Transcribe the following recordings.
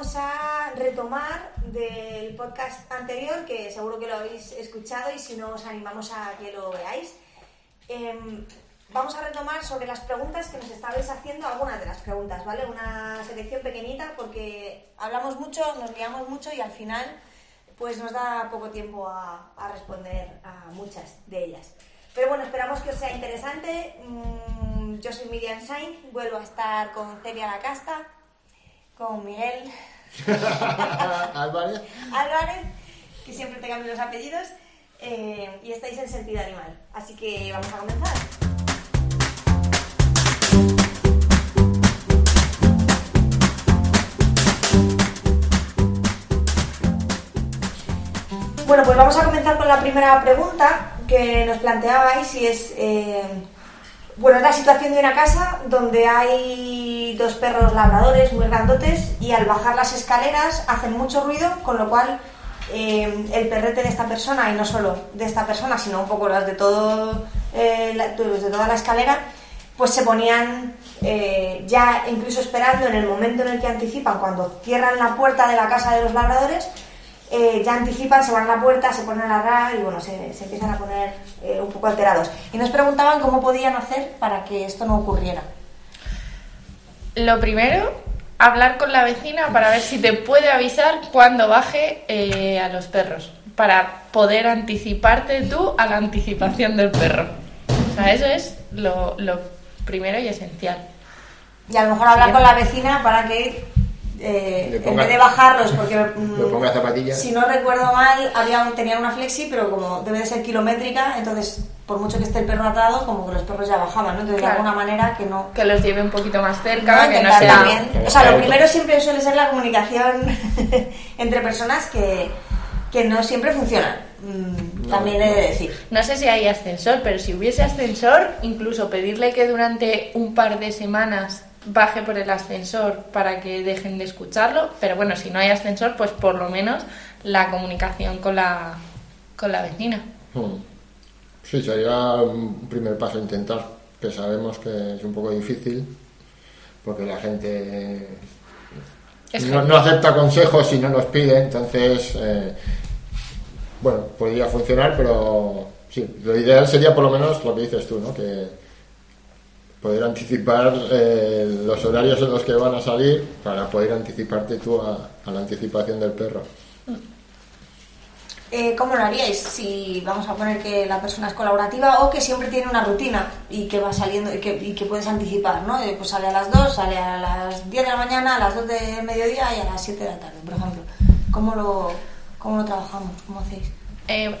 vamos a retomar del podcast anterior, que seguro que lo habéis escuchado y si no os animamos a que lo veáis. Em, vamos a retomar sobre las preguntas que nos estabais haciendo, algunas de las preguntas, ¿vale? Una selección pequeñita porque hablamos mucho, nos liamos mucho y al final pues nos da poco tiempo a, a responder a muchas de ellas. Pero bueno, esperamos que os sea interesante. Mm, yo soy Miriam Sainz, vuelvo a estar con Celia La Casta, con Miguel Álvarez. Álvarez, que siempre te cambio los apellidos, eh, y estáis en sentido animal. Así que vamos a comenzar. Bueno, pues vamos a comenzar con la primera pregunta que nos planteabais y es, eh, bueno, es la situación de una casa donde hay dos perros labradores muy grandotes y al bajar las escaleras hacen mucho ruido, con lo cual eh, el perrete de esta persona, y no solo de esta persona, sino un poco los de, todo, eh, los de toda la escalera, pues se ponían eh, ya incluso esperando en el momento en el que anticipan, cuando cierran la puerta de la casa de los labradores, eh, ya anticipan, se van a la puerta, se ponen a ladrar y bueno, se, se empiezan a poner eh, un poco alterados. Y nos preguntaban cómo podían hacer para que esto no ocurriera. Lo primero, hablar con la vecina para ver si te puede avisar cuando baje eh, a los perros, para poder anticiparte tú a la anticipación del perro. O sea, eso es lo, lo primero y esencial. Y a lo mejor hablar Sí. con la vecina para que eh, Le en ponga- vez de bajarlos, porque mm, Le ponga zapatillas. si no recuerdo mal, había un- tenían una flexi, pero como debe de ser kilométrica, entonces por mucho que esté el perro atado, como que los perros ya bajaban, ¿no? Entonces Claro. de alguna manera que no... Que los lleve un poquito más ¿no? cerca, que no sea... también- O sea, lo primero siempre suele ser la comunicación entre personas que, que no siempre funciona. Mm, No, también he de no. decir. No sé si hay ascensor, pero si hubiese ascensor, incluso pedirle que durante un par de semanas baje por el ascensor para que dejen de escucharlo. Pero bueno, si no hay ascensor, pues por lo menos la comunicación con la, con la vecina. Hmm. Sí, sería un primer paso intentar, que sabemos que es un poco difícil, porque la gente no acepta consejos si no los pide, entonces, eh, bueno, podría funcionar, pero sí, lo ideal sería por lo menos lo que dices tú, ¿no? Que poder anticipar eh, los horarios en los que van a salir para poder anticiparte tú a, a la anticipación del perro. Eh, ¿Cómo lo haríais? Si vamos a poner que la persona es colaborativa o que siempre tiene una rutina y que va saliendo y que, y que puedes anticipar, ¿no? Eh, pues sale a las 2, sale a las 10 de la mañana, a las 2 de mediodía y a las 7 de la tarde, por ejemplo. ¿Cómo lo, cómo lo trabajamos? ¿Cómo hacéis? Eh,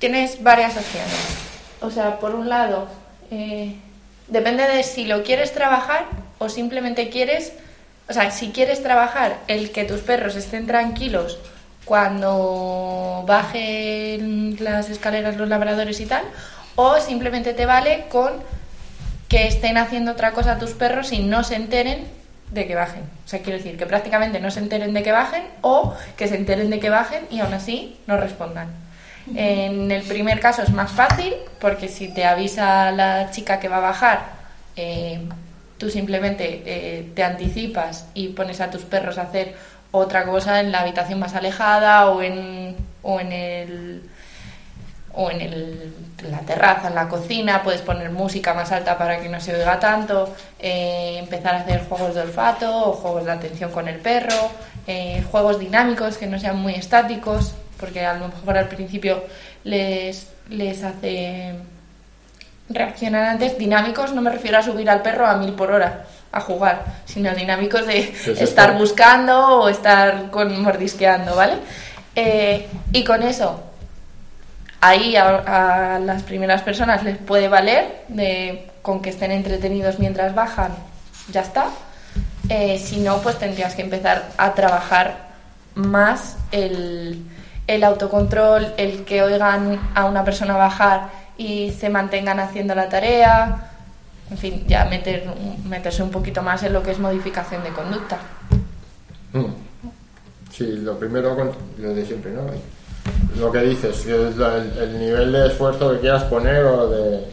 tienes varias opciones. O sea, por un lado, eh, depende de si lo quieres trabajar o simplemente quieres, o sea, si quieres trabajar el que tus perros estén tranquilos cuando bajen las escaleras los labradores y tal, o simplemente te vale con que estén haciendo otra cosa tus perros y no se enteren de que bajen. O sea, quiero decir que prácticamente no se enteren de que bajen o que se enteren de que bajen y aún así no respondan. En el primer caso es más fácil porque si te avisa la chica que va a bajar, eh, tú simplemente eh, te anticipas y pones a tus perros a hacer otra cosa en la habitación más alejada o en, o en el o en, el- la terraza, en la cocina, puedes poner música más alta para que no se oiga tanto, eh, empezar a hacer juegos de olfato o juegos de atención con el perro, eh, juegos dinámicos que no sean muy estáticos, porque a lo mejor al principio les, les hace reaccionar antes. Dinámicos no me refiero a subir al perro a mil por hora a jugar, sino dinámicos de estar buscando o estar con mordisqueando, ¿vale? Eh, y con eso ahí a, a las primeras personas les puede valer de, con que estén entretenidos mientras bajan, ya está. Eh, si no, pues tendrías que empezar a trabajar más el, el autocontrol, el que oigan a una persona bajar y se mantengan haciendo la tarea. En fin, ya meter, meterse un poquito más en lo que es modificación de conducta. Hmm. Sí, lo primero, lo de siempre, ¿no? Lo que dices, el, el nivel de esfuerzo que quieras poner o de...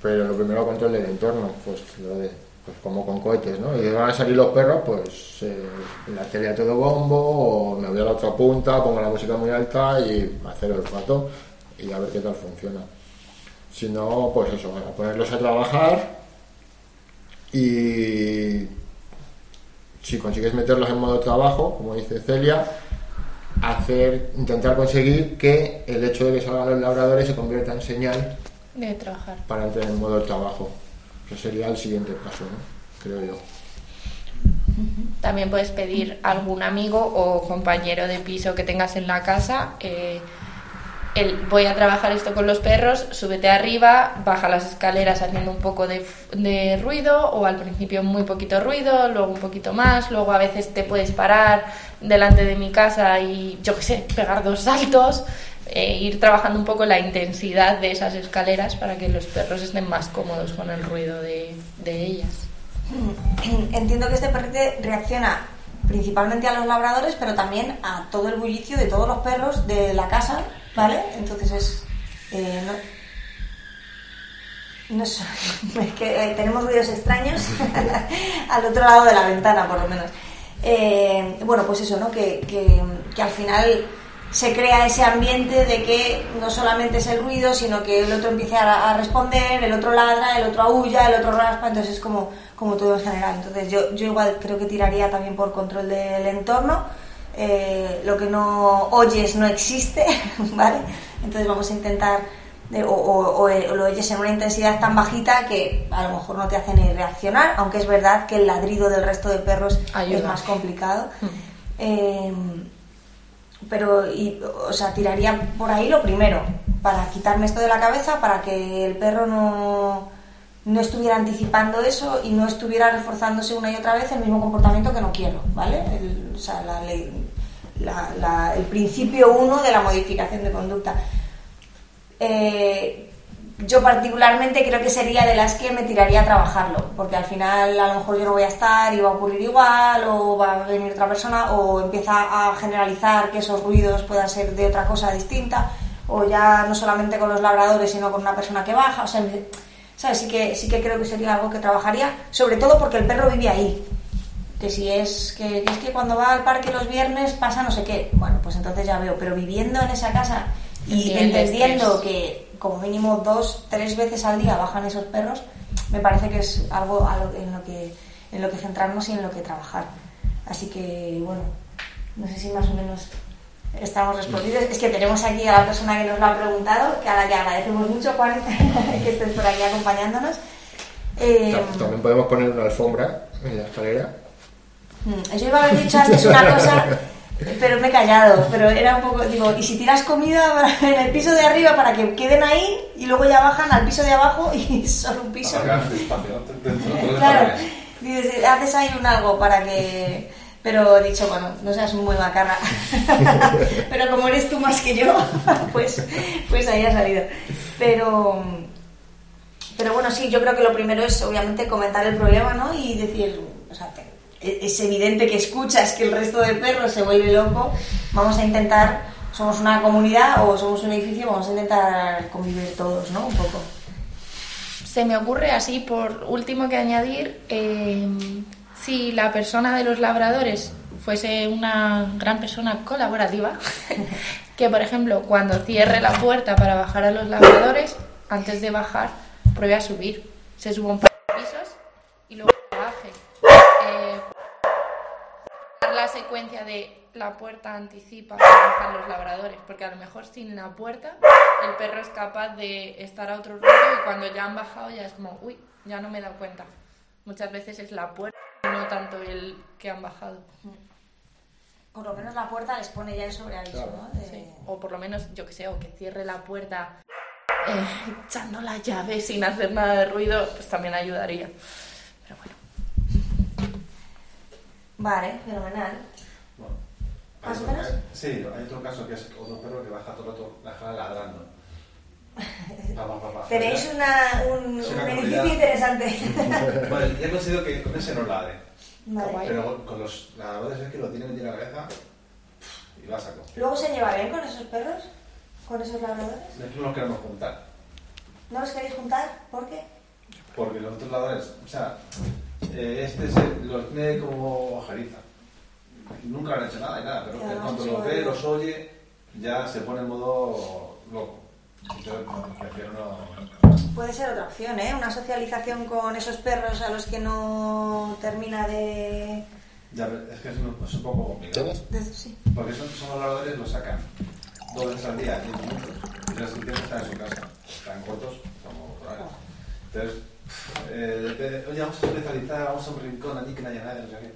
Pero lo primero control del entorno, pues lo de, pues como con cohetes, ¿no? Y van a salir los perros, pues eh, la tele a todo bombo, o me voy a la otra punta, pongo la música muy alta y hacer el pato y a ver qué tal funciona. Si no, pues eso, a ponerlos a trabajar y si consigues meterlos en modo trabajo, como dice Celia, hacer, intentar conseguir que el hecho de que salgan los labradores se convierta en señal De trabajar. para entrar en modo trabajo. Que sería el siguiente paso, ¿no? creo yo. También puedes pedir a algún amigo o compañero de piso que tengas en la casa. eh, el, voy a trabajar esto con los perros, súbete arriba, baja las escaleras haciendo un poco de, de ruido o al principio muy poquito ruido, luego un poquito más, luego a veces te puedes parar delante de mi casa y yo qué sé, pegar dos saltos, eh, ir trabajando un poco la intensidad de esas escaleras para que los perros estén más cómodos con el ruido de, de ellas. Entiendo que este perrete reacciona principalmente a los labradores, pero también a todo el bullicio de todos los perros de la casa, ¿vale? Entonces es... eh, no, es que eh, tenemos ruidos extraños al otro lado de la ventana, por lo menos. Bueno, pues eso, ¿no? Que, que- que al final se crea ese ambiente de que no solamente es el ruido, sino que el otro empieza a, responder, el otro ladra, el otro aúlla, el otro raspa, entonces es como, como todo en general. Entonces yo, yo igual creo que tiraría también por control del entorno. Eh, lo que no oyes no existe, ¿vale? Entonces vamos a intentar, de- o, o- o, eh, lo oyes en una intensidad tan bajita que a lo mejor no te hace ni reaccionar, aunque es verdad que el ladrido del resto de perros es más complicado. Eh, pero, y, o sea, tiraría por ahí lo primero, para quitarme esto de la cabeza, para que el perro no, no estuviera anticipando eso y no estuviera reforzándose una y otra vez el mismo comportamiento que no quiero, ¿vale? El, o sea, la la- la- el principio uno de la modificación de conducta. Eh, yo particularmente creo que sería de las que me tiraría a trabajarlo, porque al final a lo mejor yo no voy a estar y va a ocurrir igual, o va a venir otra persona, o empieza a generalizar que esos ruidos puedan ser de otra cosa distinta, o ya no solamente con los labradores, sino con una persona que baja, o sea, ¿sabes? Sí que, sí que creo que sería algo que trabajaría, sobre todo porque el perro vive ahí, que si es que es que cuando va al parque los viernes pasa no sé qué, bueno, pues entonces ya veo, pero viviendo en esa casa y entendiendo estrés. que como mínimo dos, tres veces al día bajan esos perros, me parece que es algo en, lo que, en lo que centrarnos y en lo que trabajar. Así que, bueno, no sé si más o menos estamos respondidos. Es que tenemos aquí a la persona que nos lo ha preguntado, que a la que agradecemos mucho, Juan, que estés por aquí acompañándonos. Eh, Ta- También podemos poner una alfombra en la escalera. Mm, Yo iba a haber dicho antes una cosa, pero me he callado. Pero era un poco, digo, ¿y si tiras comida en el piso de arriba para que queden ahí y luego ya bajan al piso de abajo y solo un piso? Claro, dices, haces ahí un algo para que. Pero he dicho, bueno, no seas muy macarra. pero como eres tú más que yo, pues, pues ahí ha salido. Pero. Pero bueno, sí, yo creo que lo primero es obviamente comentar el problema, ¿no? Y decir, o sea, te- es evidente que escuchas que el resto de perros se vuelve loco. Vamos a intentar, somos una comunidad o somos un edificio, vamos a intentar convivir todos, ¿no? Un poco. Se me ocurre así, por último que añadir, eh, si la persona de los labradores fuese una gran persona colaborativa, que por ejemplo cuando cierre la puerta para bajar a los labradores, antes de bajar, pruebe a subir. Se suba un par de pisos y luego baje. Eh, dar la secuencia de la puerta anticipa para bajar los labradores, porque a lo mejor sin la puerta el perro es capaz de estar a otro ruido y cuando ya han bajado ya es como, uy, ya no me he dado cuenta. Muchas veces es la puerta, no tanto el que han bajado. Por lo menos la puerta les pone ya el sobreaviso, Claro. ¿no? De- Sí. O por lo menos, yo que sé, o que cierre la puerta eh, echando la llave sin hacer nada de ruido, pues también ayudaría. Pero bueno. Vale, fenomenal. Bueno, ¿Más o menos? Sí, hay otro caso que es otro perro que baja todo el rato la jala ladrando. Tenéis una, un, Es un edificio interesante. Bueno, ya considero que con ese no ladre. Vale. Pero con los ladradores es que lo tiene metido en la cabeza y va a saco. ¿Luego se lleva bien con esos perros? ¿Con esos labradores? Es que no los queremos juntar. ¿No los queréis juntar? ¿Por qué? Porque los otros ladradores, o sea, eh, este se, lo tiene como ojeriza. Nunca le han hecho nada y nada, pero en cuanto los ve, los oye, ya se pone en modo loco. Entonces, no, prefiero no. Puede ser otra opción, ¿eh? Una socialización con esos perros a los que no termina de... Ya, es que es un, es un poco complicado. Sí. Porque son, son los ladradores, lo sacan dos veces al día, 10 minutos. Y las limpiezas están en su casa. Están cortos como horarios. Entonces, eh, de- oye, vamos a socializar, vamos a un rincón allí que no haya nadie.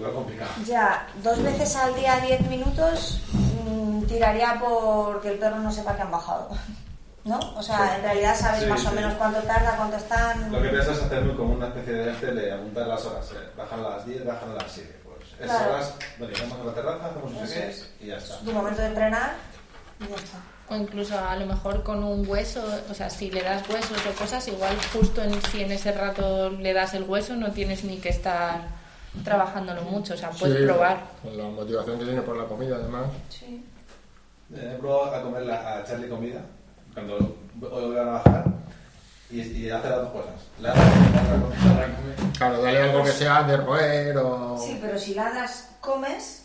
Lo complicado. Ya, dos veces al día, 10 minutos, mm, tiraría por que el perro no sepa que han bajado. ¿No? O sea, Sí. en realidad sabes Sí, más o sí. menos cuánto tarda, cuánto están. Lo que piensas es hacer como una especie de este de apuntar las horas. Eh. Bajan a las 10, bajan a las 7. Pues esas Claro. horas, bueno, llegamos a la terraza, hacemos es. qué y ya está. Tu momento de entrenar y ya está. O incluso a lo mejor con un hueso, o sea, si le das huesos o cosas, igual justo en, si en ese rato le das el hueso no tienes ni que estar trabajándolo mucho, o sea, puedes Sí, probar. Con la motivación que tiene por la comida, además. Sí. He probado a comerla, a echarle comida cuando hoy van a bajar y, y hace las dos cosas. La. Claro, dale algo que sea de roer o. Sí, pero si ladras, comes,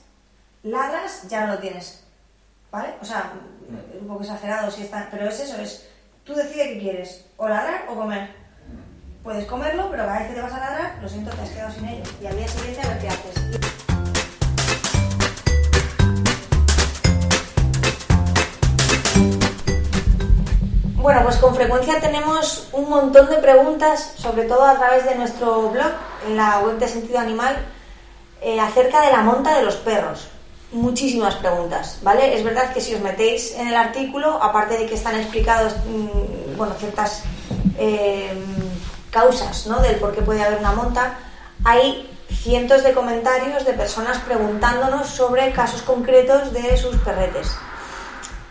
ladras, ya no lo tienes. ¿Vale? O sea, un poco exagerado si está. Pero es eso, es. Tú decides qué quieres, o ladrar o comer. Puedes comerlo, pero cada vez que te vas a ladrar, lo siento, te has quedado sin ello. Y al día siguiente a ver qué haces. Bueno, pues con frecuencia tenemos un montón de preguntas, sobre todo a través de nuestro blog, en la web de Sentido Animal, eh, acerca de la monta de los perros. Muchísimas preguntas, ¿vale? Es verdad que si os metéis en el artículo, aparte de que están explicados, mm, bueno, ciertas eh, causas, ¿no? Del por qué puede haber una monta, hay cientos de comentarios de personas preguntándonos sobre casos concretos de sus perretes.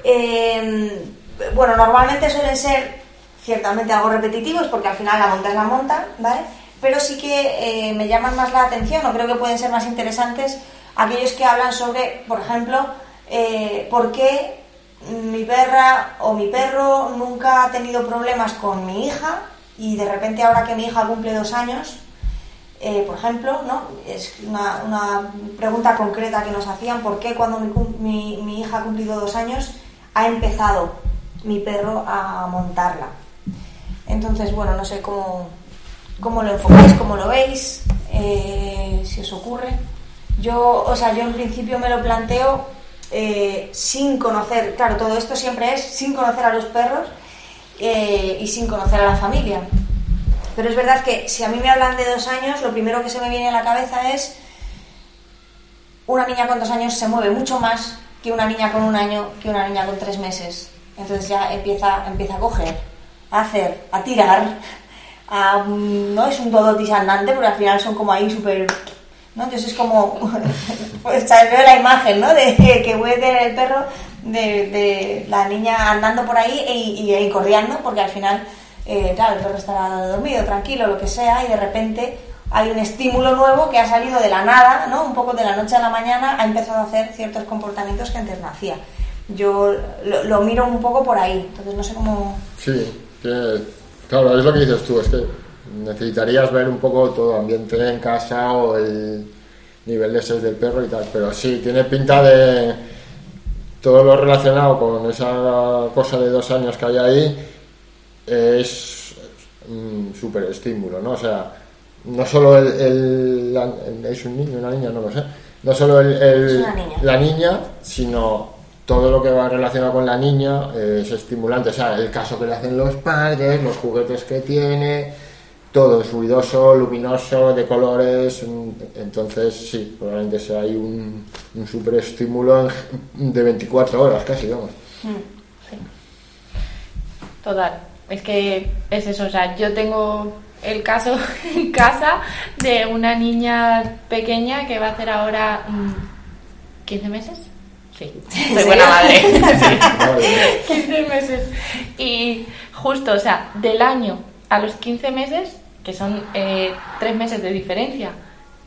Eh, bueno, normalmente suelen ser ciertamente algo repetitivos porque al final la monta es la monta, ¿vale? Pero sí que eh, me llaman más la atención o creo que pueden ser más interesantes aquellos que hablan sobre, por ejemplo, eh, por qué mi perra o mi perro nunca ha tenido problemas con mi hija y de repente ahora que mi hija cumple dos años, eh, por ejemplo, ¿no? Es una, pregunta concreta que nos hacían, ¿por qué cuando mi hija ha cumplido dos años ha empezado mi perro a montarla? Entonces, bueno, no sé cómo, cómo lo enfocáis, cómo lo veis, eh, si os ocurre. Yo, o sea, yo en principio me lo planteo eh, sin conocer, claro, todo esto siempre es sin conocer a los perros eh, y sin conocer a la familia. Pero es verdad que si a mí me hablan de dos años, lo primero que se me viene a la cabeza es una niña con dos años se mueve mucho más que una niña con un año, que una niña con tres meses. Entonces ya empieza, empieza a coger, a hacer, a tirar, a, mm, no es un dodotis andante, porque al final son como ahí súper... ¿no? Entonces es como, pues veo la imagen, ¿no? De que tener el perro de, la niña andando por ahí y, y corriendo, porque al final, eh, claro, el perro estará dormido, tranquilo, lo que sea, y de repente hay un estímulo nuevo que ha salido de la nada, ¿no? Un poco de la noche a la mañana, ha empezado a hacer ciertos comportamientos que antes no hacía. Yo lo, miro un poco por ahí, entonces no sé cómo... Sí, claro, es lo que dices tú, es que necesitarías ver un poco todo ambiente en casa o el nivel de estrés del perro y tal, pero sí, tiene pinta de todo lo relacionado con esa cosa de dos años que hay ahí es un súper estímulo, ¿no? O sea, no solo el, el- la- es un niño, una niña, no lo sé, no solo el, el- niña. la niña, sino todo lo que va relacionado con la niña es estimulante, o sea, el caso que le hacen los padres, los juguetes que tiene, todo es ruidoso, luminoso, de colores, mm, entonces sí, probablemente sea ahí un, un super estímulo en- de 24 horas casi, vamos. Sí. Total. Es que es eso, o sea, yo tengo el caso en casa de una niña pequeña que va a hacer ahora mm, 15 meses. Sí, soy buena madre. Sí. Madre mía. 15 meses. Y justo, o sea, del año a los 15 meses, que son eh, tres meses de diferencia,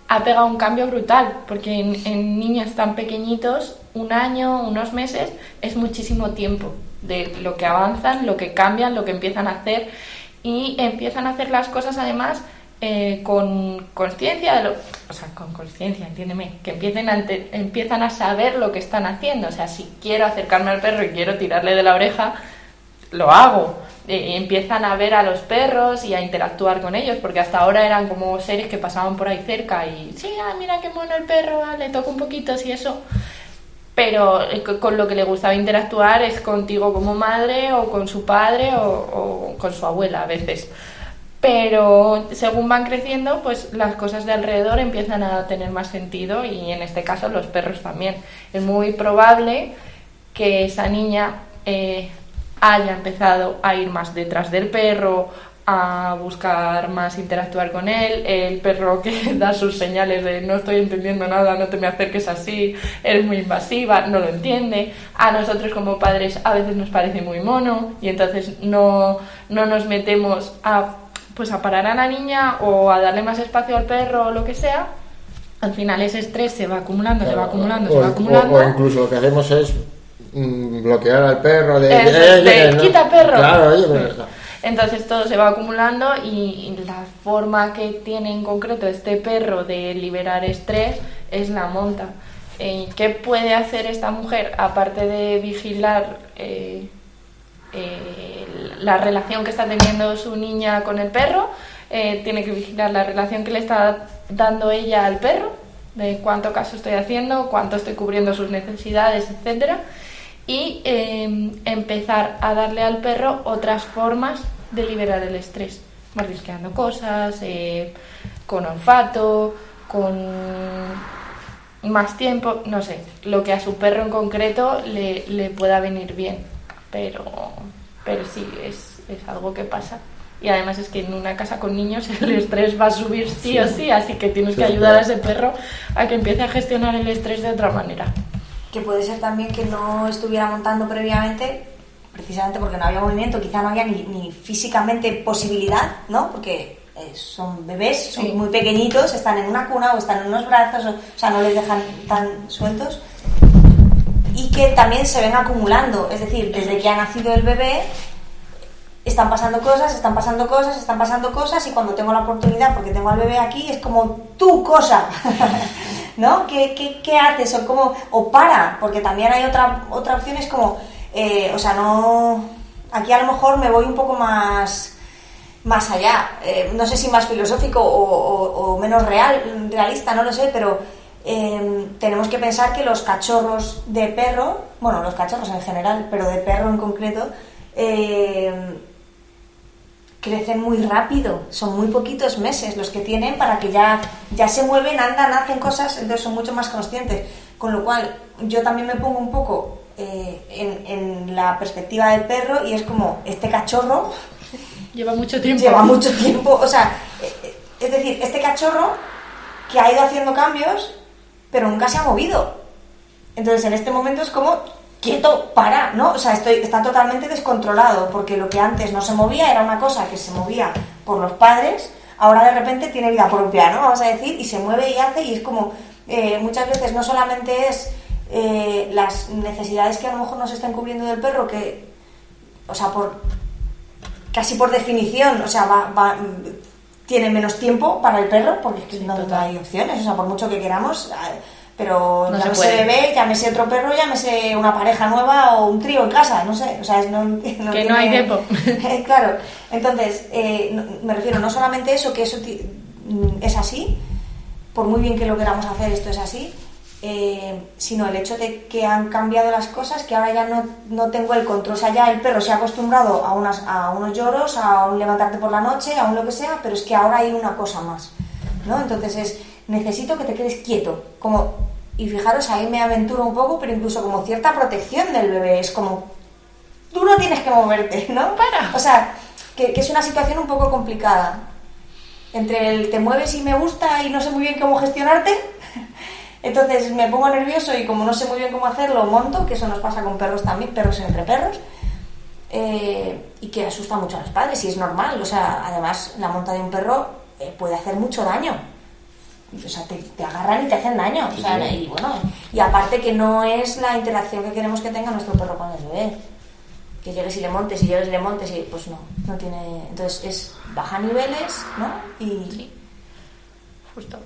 ha pegado un cambio brutal, porque en, en niños tan pequeñitos, un año, unos meses, es muchísimo tiempo de lo que avanzan, lo que cambian, lo que empiezan a hacer, y empiezan a hacer las cosas además eh, con conciencia, de lo- o sea, con conciencia, entiéndeme, que empiecen a empiezan a saber lo que están haciendo. O sea, si quiero acercarme al perro y quiero tirarle de la oreja, lo hago. Empiezan a ver a los perros y a interactuar con ellos, porque hasta ahora eran como seres que pasaban por ahí cerca y, sí, ah, mira qué mono el perro, ah, le toco un poquito, sí, eso. Pero eh, co- con lo que le gustaba interactuar es contigo como madre o con su padre o, o con su abuela a veces. Pero según van creciendo, pues las cosas de alrededor empiezan a tener más sentido y en este caso los perros también. Es muy probable que esa niña eh, haya empezado a ir más detrás del perro, a buscar más interactuar con él, el perro que da sus señales de no estoy entendiendo nada, no te me acerques así, eres muy invasiva, no lo entiende. A nosotros como padres a veces nos parece muy mono y entonces no, no nos metemos a pues a parar a la niña o a darle más espacio al perro o lo que sea. Al final ese estrés se va acumulando, se va acumulando, o, se va o- acumulando. o incluso lo que hacemos es mm, bloquear al perro de, Eso, "Eh, de, eh, no". quita perro. Claro, oye, pues, Entonces todo se va acumulando y la forma que tiene en concreto este perro de liberar estrés es la monta. Eh, ¿Qué puede hacer esta mujer aparte de vigilar eh, eh, la relación que está teniendo su niña con el perro? Tiene que vigilar la relación que le está dando ella al perro, de cuánto caso estoy haciendo, cuánto estoy cubriendo sus necesidades, etcétera y eh, empezar a darle al perro otras formas de liberar el estrés, mordisqueando cosas, eh, con olfato, con más tiempo, no sé, lo que a su perro en concreto le, le pueda venir bien, pero, pero sí, es, es algo que pasa. Y además es que en una casa con niños el estrés va a subir sí o sí, así que tienes que ayudar a ese perro a que empiece a gestionar el estrés de otra manera. Que puede ser también que no estuviera montando previamente, precisamente porque no había movimiento, quizá no había ni, ni físicamente posibilidad, ¿no? Porque eh, son bebés, son Sí. muy pequeñitos, están en una cuna o están en unos brazos, o, o sea, no les dejan tan sueltos. Y que también se ven acumulando, es decir, desde que ha nacido el bebé, están pasando cosas, están pasando cosas, están pasando cosas y cuando tengo la oportunidad, porque tengo al bebé aquí, es como tu cosa, ¿no? ¿Qué, qué, qué haces? O, como, o para, porque también hay otra, otra opción, es como, eh, o sea, no... Aquí a lo mejor me voy un poco más más allá, eh, no sé si más filosófico o, menos real, realista, no lo sé, pero eh, tenemos que pensar que los cachorros de perro, bueno, los cachorros en general, pero de perro en concreto, eh, crecen muy rápido, son muy poquitos meses los que tienen para que ya, ya se mueven, andan, hacen cosas, entonces son mucho más conscientes. Con lo cual, yo también me pongo un poco eh, en, en la perspectiva del perro y es como, este cachorro Lleva mucho tiempo. lleva mucho tiempo, o sea, eh, es decir, este cachorro que ha ido haciendo cambios, pero nunca se ha movido. Entonces, en este momento es como, quieto, para, ¿no? O sea, estoy, está totalmente descontrolado, porque lo que antes no se movía era una cosa que se movía por los padres, ahora de repente tiene vida propia, ¿no? Vamos a decir, y se mueve y hace, y es como, eh, muchas veces no solamente es eh, las necesidades que a lo mejor nos están cubriendo del perro, que, o sea, por casi por definición, o sea, va, va- tiene menos tiempo para el perro, porque es que no, no hay opciones, o sea, por mucho que queramos, pero No se llámese puede. bebé, llámese otro perro, llámese una pareja nueva o un trío en casa, no sé, o sea, es no, no Que no hay tiempo. claro, entonces, eh, me refiero no solamente eso, que eso mm, es así, por muy bien que lo queramos hacer, esto es así, eh, sino el hecho de que han cambiado las cosas, que ahora ya no, no tengo el control. O sea, ya el perro se ha acostumbrado a, unas, a unos lloros, a un levantarte por la noche, a un lo que sea, pero es que ahora hay una cosa más. ¿no? Entonces es, necesito que te quedes quieto. Como, y fijaros, ahí me aventuro un poco, pero incluso como cierta protección del bebé. Es como, tú no tienes que moverte, ¿no? Para. O sea, que, que es una situación un poco complicada. Entre el te mueves y me gusta y no sé muy bien cómo gestionarte, entonces me pongo nervioso y como no sé muy bien cómo hacerlo, monto, que eso nos pasa con perros también, perros entre perros, eh, y que asusta mucho a los padres, y es normal. O sea, además, la monta de un perro eh, puede hacer mucho daño. O sea, te, te agarran y te hacen daño. O sea, y bueno, y aparte que no es la interacción que queremos que tenga nuestro perro con el bebé. Que llegues y le montes y llegues y le montes y pues no, no tiene... Entonces es baja niveles, ¿no? Y, Sí. Justo.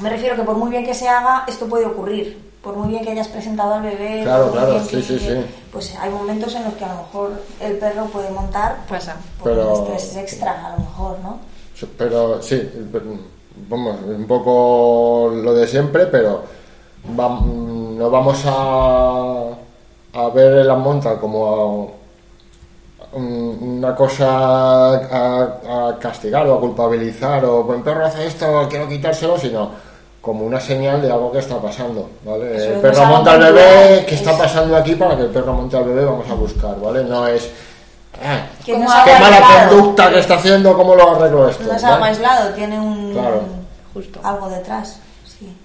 Me refiero que por muy bien que se haga, esto puede ocurrir. Por muy bien que hayas presentado al bebé, Claro, claro, sí, que- sí, sí. pues hay momentos en los que a lo mejor el perro puede montar Pasa. por Pero- un estrés extra, a lo mejor, ¿no? Sí, Pero sí, vamos, un poco lo de siempre, pero va- no vamos a, a ver la monta como un- una cosa a, a castigar o a culpabilizar o buen perro hace esto, quiero quitárselo, sino como una señal de algo que está pasando, ¿vale? Eso el perro monta al bebé, ¿qué es- está pasando aquí para que el perro monte al bebé? Vamos a buscar, ¿vale? No es... "Ah, Que no qué mala aislado, conducta que está haciendo, ¿cómo lo arreglo esto? No es ¿vale? algo aislado, tiene un Claro. Justo. algo detrás, sí.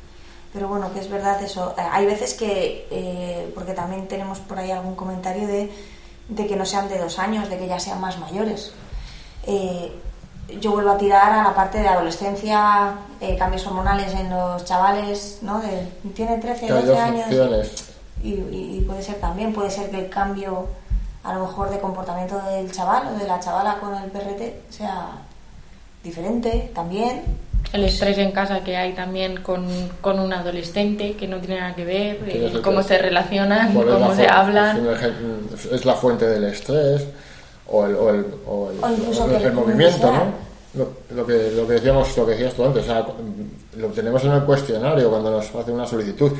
Pero bueno, que es verdad eso. Eh, Hay veces que, eh, porque también tenemos por ahí algún comentario de, de que no sean de dos años, de que ya sean más mayores. Eh, yo vuelvo a tirar a la parte de adolescencia, eh, cambios hormonales en los chavales, ¿no? De, tiene 13, Que hay 12 dos años. y- y puede ser también, puede ser que el cambio a lo mejor de comportamiento del chaval o de la chavala con el perrete sea diferente también. El estrés en casa que hay también con, con un adolescente que no tiene nada que ver, eh, el cómo que- se relacionan, ¿Cuál es la cómo se hablan. es la fuente del estrés o el, o el, o el- O el- movimiento. ¿no? Lo, lo que, lo que decíamos, lo que decías tú antes, o sea, lo tenemos en el cuestionario cuando nos hace una solicitud.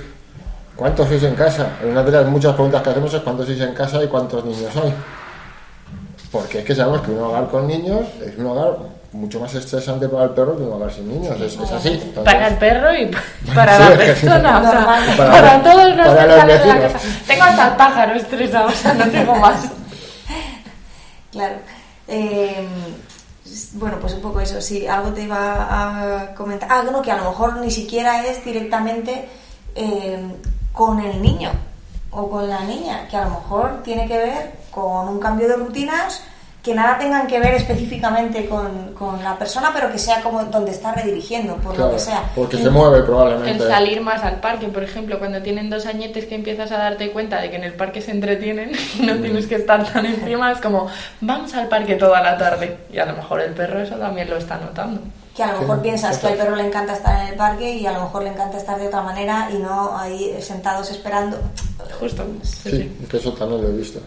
¿Cuántos sois en casa? Una de las muchas preguntas que hacemos es cuántos sois en casa y cuántos niños hay. Porque es que sabemos que un hogar con niños es un hogar mucho más estresante para el perro que un hogar sin niños. Es, es así. Entonces, Para el perro y para Sí, la persona, o sea, Normal. para, Para- todos los para que los salen de la casa. Tengo hasta el pájaro estresado, o sea, no tengo más. Claro. Eh, bueno, pues un poco eso, sí, algo te iba a comentar. Ah, no, que a lo mejor ni siquiera es directamente eh, con el niño o con la niña, que a lo mejor tiene que ver con un cambio de rutinas que nada tengan que ver específicamente con, con la persona, pero que sea como donde está redirigiendo, por claro, lo que sea. porque se mueve probablemente. El salir más al parque, por ejemplo, cuando tienen dos añetes que empiezas a darte cuenta de que en el parque se entretienen y Mm. no tienes que estar tan encima, es como, vamos al parque toda la tarde. Y a lo mejor el perro eso también lo está notando. Que a lo mejor piensas que al perro le encanta estar en el parque y a lo mejor le encanta estar de otra manera y no ahí sentados esperando. Justo. Sí, Sí, sí. que eso también lo he visto.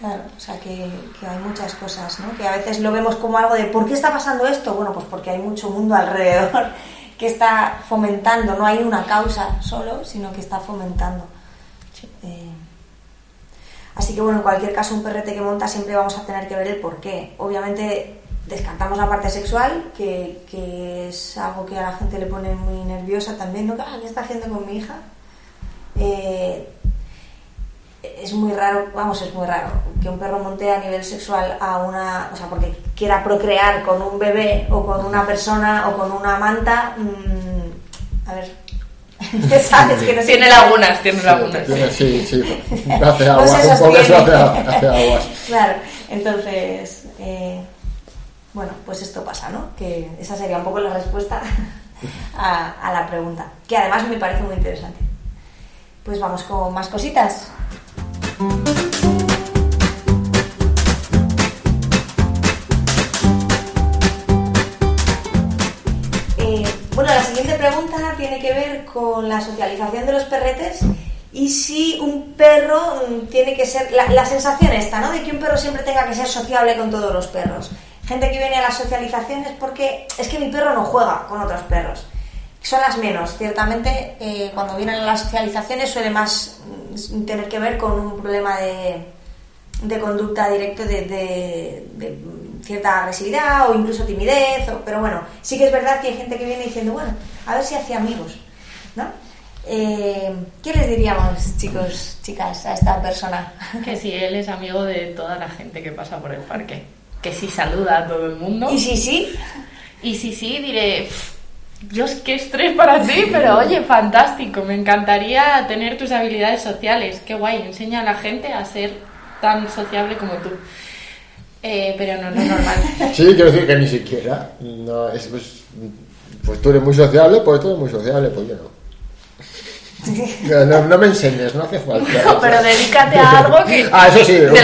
Claro, o sea que, que hay muchas cosas, ¿no? Que a veces lo vemos como algo de ¿por qué está pasando esto? Bueno, pues porque hay mucho mundo alrededor que está fomentando, no hay una causa solo, sino que está fomentando. Eh, así que bueno, en cualquier caso, un perrete que monta siempre vamos a tener que ver el por qué. Obviamente descartamos la parte sexual, que, que es algo que a la gente le pone muy nerviosa también, ¿no? ¿Qué está haciendo con mi hija? Eh, es muy raro, vamos, es muy raro que un perro monte a nivel sexual a una, o sea, porque quiera procrear con un bebé o con una persona o con una manta. mm, a ver, sabes que no sé Tiene lagunas, tiene lagunas. sí, sí, hace No aguas, un poco eso sostiene. hace, hace aguas. Claro, entonces, eh, bueno, pues esto pasa, ¿no? Que esa sería un poco la respuesta a, la pregunta, que además me parece muy interesante. Pues vamos con más cositas. Eh, bueno, la siguiente pregunta tiene que ver con la socialización de los perretes y si un perro mm, tiene que ser, la, la sensación esta, ¿no? De que un perro siempre tenga que ser sociable con todos los perros. Gente que viene a las socializaciones porque es que mi perro no juega con otros perros. Son las menos, ciertamente eh, cuando vienen a las socializaciones suele más mm, tener que ver con un problema de, de conducta directo de, de cierta agresividad o incluso timidez, o- pero bueno, sí que es verdad que hay gente que viene diciendo, bueno, a ver si hace amigos, ¿no? Eh, ¿Qué les diríamos, chicos, chicas, a esta persona? Que si él es amigo de toda la gente que pasa por el parque. Que si saluda a todo el mundo. Y si sí, Y si sí, diré, "Pff, Dios, qué estrés para ti, pero oye, fantástico, me encantaría tener tus habilidades sociales, qué guay, enseña a la gente a ser tan sociable como tú. Eh, pero no, no es normal. Sí, quiero decir que ni siquiera. No, es, pues, pues tú eres muy sociable, pues tú eres muy sociable, pues yo no. No, no- no me enseñes, no hace falta. No, pero dedícate a algo que. Ah, eso sí, de lo que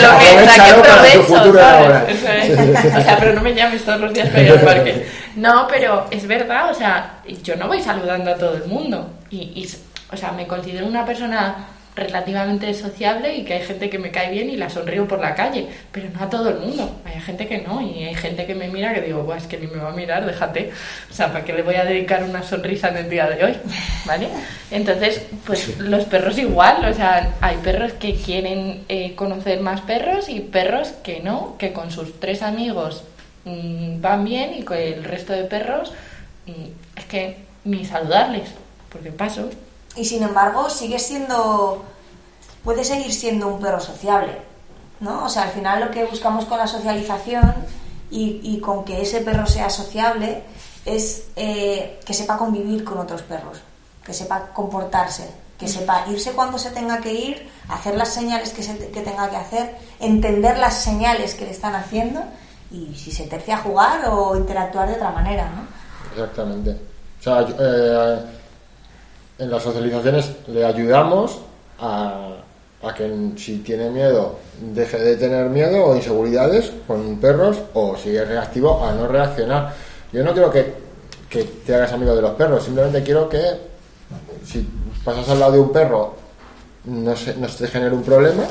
para tu ahora. Eso es. O sea, pero no me llames todos los días para ir al parque. No, pero es verdad, o sea, yo no voy saludando a todo el mundo. Y, y, o sea, me considero una persona relativamente sociable y que hay gente que me cae bien y la sonrío por la calle, pero no a todo el mundo. Hay gente que no y hay gente que me mira que digo, es que ni me va a mirar, déjate. O sea, ¿para qué le voy a dedicar una sonrisa en el día de hoy? ¿Vale? Entonces, pues los perros igual, o sea, hay perros que quieren eh, conocer más perros y perros que no, que con sus tres amigos mm, van bien y con el resto de perros mm, es que ni saludarles, porque paso. Y sin embargo, sigue siendo. puede seguir siendo un perro sociable, ¿no? O sea, al final lo que buscamos con la socialización y, y con que ese perro sea sociable es eh, que sepa convivir con otros perros, que sepa comportarse, que sepa irse cuando se tenga que ir, hacer las señales que, se, que tenga que hacer, entender las señales que le están haciendo y si se tercia a jugar o interactuar de otra manera, ¿no? Exactamente. O sea, eh, en las socializaciones le ayudamos a, a que si tiene miedo deje de tener miedo o inseguridades con perros o si es reactivo a no reaccionar. Yo no quiero que, que te hagas amigo de los perros, simplemente quiero que si pasas al lado de un perro no, se, no te genere un problema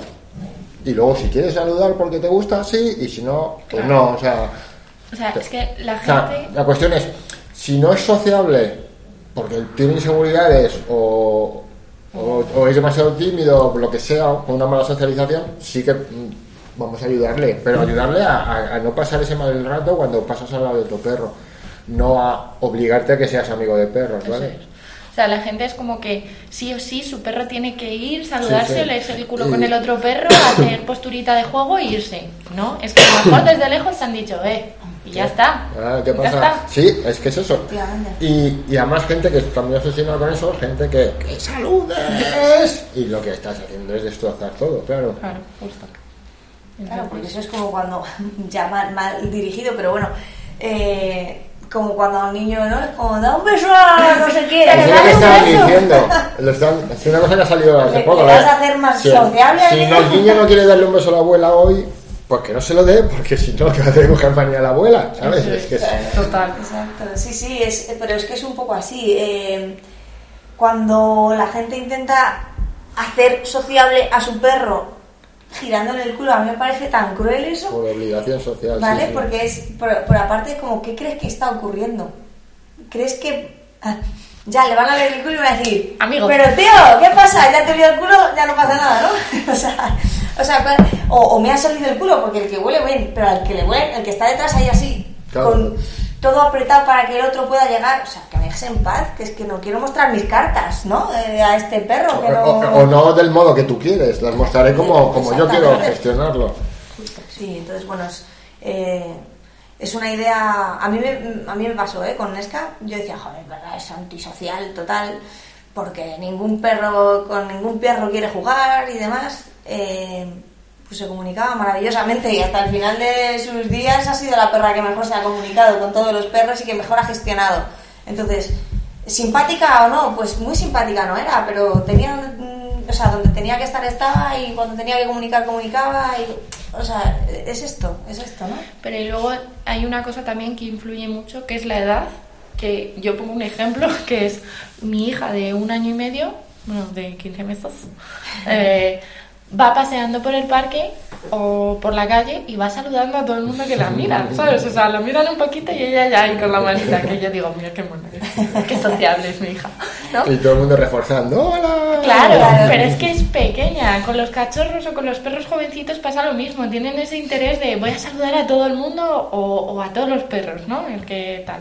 y luego si quieres saludar porque te gusta, sí, y si no, pues Claro. no, o sea... O sea, es que la O sea, gente... la cuestión es, si no es sociable porque tiene inseguridades o, o, o es demasiado tímido o lo que sea, con una mala socialización, sí que mm, vamos a ayudarle, pero ayudarle a, a- a no pasar ese mal rato cuando pasas al lado de tu perro, no a obligarte a que seas amigo de perros, ¿vale? O sea, la gente es como que sí o sí su perro tiene que ir, saludarse, Sí, sí. leerse el culo con el otro perro, hacer posturita de juego e irse. ¿No? Es que a lo mejor desde lejos te han dicho, eh, y ya está. Ah, ¿Qué Ya pasa? está. Sí, es que es eso. Y, y además gente que está muy obsesionada con eso, gente que, que saludes. Y lo que estás haciendo es destrozar todo, claro. Claro, justo. Claro, porque eso es como cuando, ya mal, mal dirigido, pero bueno, eh, como cuando a un niño, ¿no? Es como, da un beso a no sé qué, Eso es lo que estaban diciendo. Lo están- es una cosa que ha salido hace poco. le vas a hacer más Si- sociable Si el niño no quiere darle un beso a la abuela hoy, pues que no se lo dé, porque si no, que va a tener que coger manía a la abuela, ¿sabes? Eso Es que es- Total. Exacto, sí, sí, es, pero es que es un poco así. eh, cuando la gente intenta hacer sociable a su perro girándole el culo, a mí me parece tan cruel eso. por obligación social. sí, ¿Vale? sí. Porque es, por, por aparte, como, ¿qué crees que está ocurriendo? ¿Crees que ah, ya le van a ver el culo y van a decir, Amigo. pero tío, ¿qué pasa? Ya te vio el culo, ya no pasa nada, ¿no? o sea, o, sea, ¿cuál- o, o me ha salido el culo, porque el que huele bien, pero al que le huele, el que está detrás ahí así, Claro. con todo apretado para que el otro pueda llegar, o sea, que me dejes en paz, que es que no quiero mostrar mis cartas, ¿no? Eh, a este perro, que no... O, o- o no del modo que tú quieres, las mostraré como, como yo quiero gestionarlo. Sí, entonces, bueno, es, eh, es una idea. A mí me, a mí me pasó, ¿eh? Con Nesca. Yo decía, joder, verdad, es antisocial total, porque ningún perro, con ningún perro quiere jugar y demás. Eh, pues se comunicaba maravillosamente y hasta el final de sus días ha sido la perra que mejor se ha comunicado con todos los perros y que mejor ha gestionado. Entonces, simpática o no, pues muy simpática no era, pero tenía, mm, o sea, donde tenía que estar estaba y cuando tenía que comunicar comunicaba y, o sea, es esto, es esto, ¿no? Pero y luego hay una cosa también que influye mucho, que es la edad. Que yo pongo un ejemplo, que es mi hija de un año y medio, bueno, de 15 meses, eh, va paseando por el parque o por la calle y va saludando a todo el mundo que la mira, ¿sabes? O sea, la miran un poquito y ella ya ahí con la manita, que yo digo, mira qué mona, qué- sociable es mi hija, ¿no? Y todo el mundo reforzando, ¡hola! Claro, Claro. pero es que es pequeña. Con los cachorros o con los perros jovencitos pasa lo mismo. Tienen ese interés de voy a saludar a todo el mundo o, o a todos los perros, ¿no? El que tal.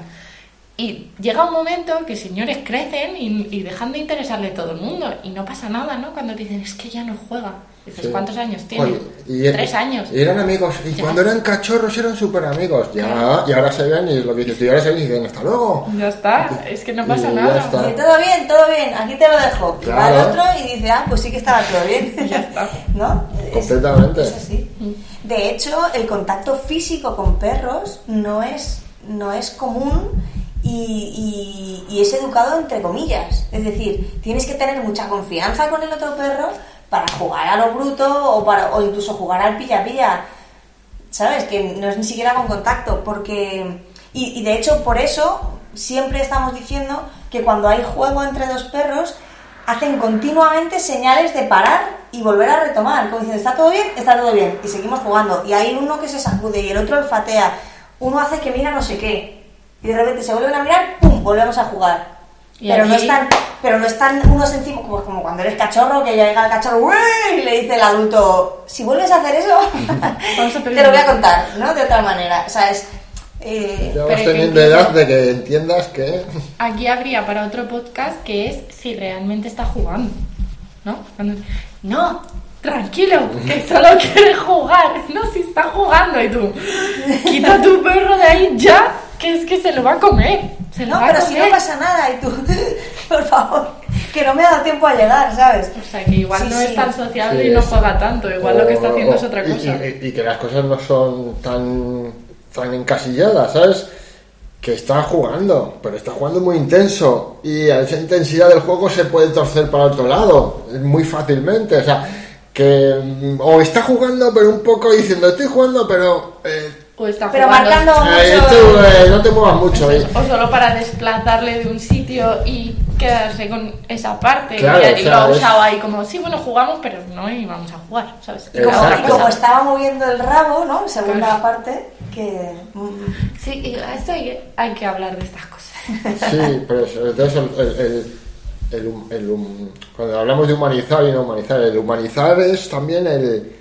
Y llega un momento que señores crecen y, y dejan de interesarle a todo el mundo. Y no pasa nada, ¿no? Cuando dicen es que ya no juega. Dices, Sí. ¿cuántos años tiene? Oye, y- Tres años. Y eran amigos. Y Ya. cuando eran cachorros eran súper amigos. Ya, Claro. y ahora se ven y lo que dices tú, y ahora se ven y dicen, hasta luego. Ya está, es que no pasa Y nada. Y todo bien, todo bien, aquí te lo dejo. Y va Claro. el otro y dice, ah, pues sí que estaba todo bien. Ya está. ¿No? Es- Completamente. Es, así. De hecho, el contacto físico con perros no es, no es común y, y- y es educado entre comillas. Es decir, tienes que tener mucha confianza con el otro perro para jugar a lo bruto o, para, o incluso jugar al pilla-pilla. ¿Sabes? Que no es ni siquiera con contacto, porque... Y, y de hecho, por eso siempre estamos diciendo que cuando hay juego entre dos perros, hacen continuamente señales de parar y volver a retomar. Como diciendo, ¿está todo bien? Está todo bien. Y seguimos jugando. Y hay uno que se sacude y el otro olfatea. Uno hace que mira no sé qué. Y de repente se vuelven a mirar, ¡pum! Volvemos a jugar. Pero, no aquí- están, pero no están unos encima, como, como cuando eres cachorro, que llega el cachorro y le dice el adulto, si vuelves a hacer eso, te lo voy a contar, ¿no? De otra manera. O sea, es... eh, Ya vas teniendo edad de que entiendas que... Aquí habría para otro podcast que es si realmente está jugando, ¿no? Cuando- no, tranquilo, que solo quiere jugar, no, si está jugando y tú, quita tu perro de ahí ya, que es que se lo va a comer. Se lo no, va pero a si comer. no pasa nada y tú, por favor, que no me ha dado tiempo a llegar, ¿sabes? O sea, que igual Sí, no sí. es tan sociable Sí, y no juega tanto, igual lo que está haciendo o- es otra y- cosa. Y, y que las cosas no son tan, tan encasilladas, ¿sabes? Que está jugando, pero está jugando muy intenso y a esa intensidad del juego se puede torcer para otro lado muy fácilmente. O sea, que o está jugando, pero un poco diciendo estoy jugando, pero eh, O está Pero marcando eh, mucho... tú, eh, no te muevas mucho. Eh. es, o solo para desplazarle de un sitio y quedarse con esa parte Claro, y, y lo o sea, ha es- usado ahí como sí bueno jugamos pero no íbamos a jugar sabes Y como, y como estaba moviendo el rabo, ¿no? Segunda Claro. parte, que... mm, sí y a esto hay, que- hay que hablar de estas cosas Sí, pero todo eso, el, el- el el cuando hablamos de humanizar y no humanizar, el humanizar es también el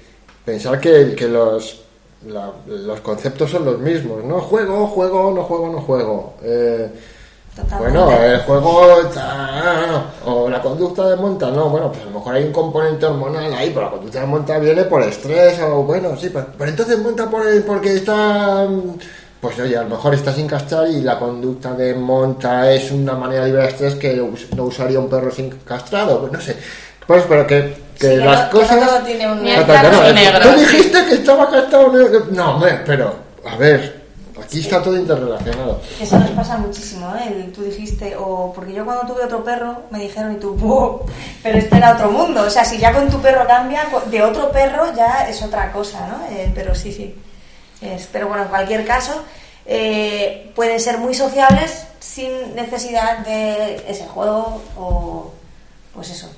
pensar que, que los, la- los conceptos son los mismos, ¿no? Juego, juego, no juego, no juego. Eh, bueno, el juego o la conducta de monta, no, bueno, pues a lo mejor hay un componente hormonal ahí, pero la conducta de monta viene por estrés o bueno, sí, pero, pero entonces monta por el- porque está pues oye, a lo mejor está sin castrar y la conducta de monta es una manera de liberar estrés que no usaría un perro sin castrado, pues no sé. Pues pero que, que Sí, que las cosas todo tiene un- no, negro, Tú dijiste que estaba castrado negro. No, hombre, pero a ver, aquí está todo interrelacionado. Eso nos pasa muchísimo, ¿eh? El- Tú dijiste, o porque yo cuando tuve otro perro me dijeron y tú, "Buh, pero este era otro mundo. O sea, si ya con tu perro cambia, de otro perro ya es otra cosa, ¿no? Eh, pero sí, sí. Es- pero bueno, en cualquier caso, eh, pueden ser muy sociables sin necesidad de ese juego o, pues eso.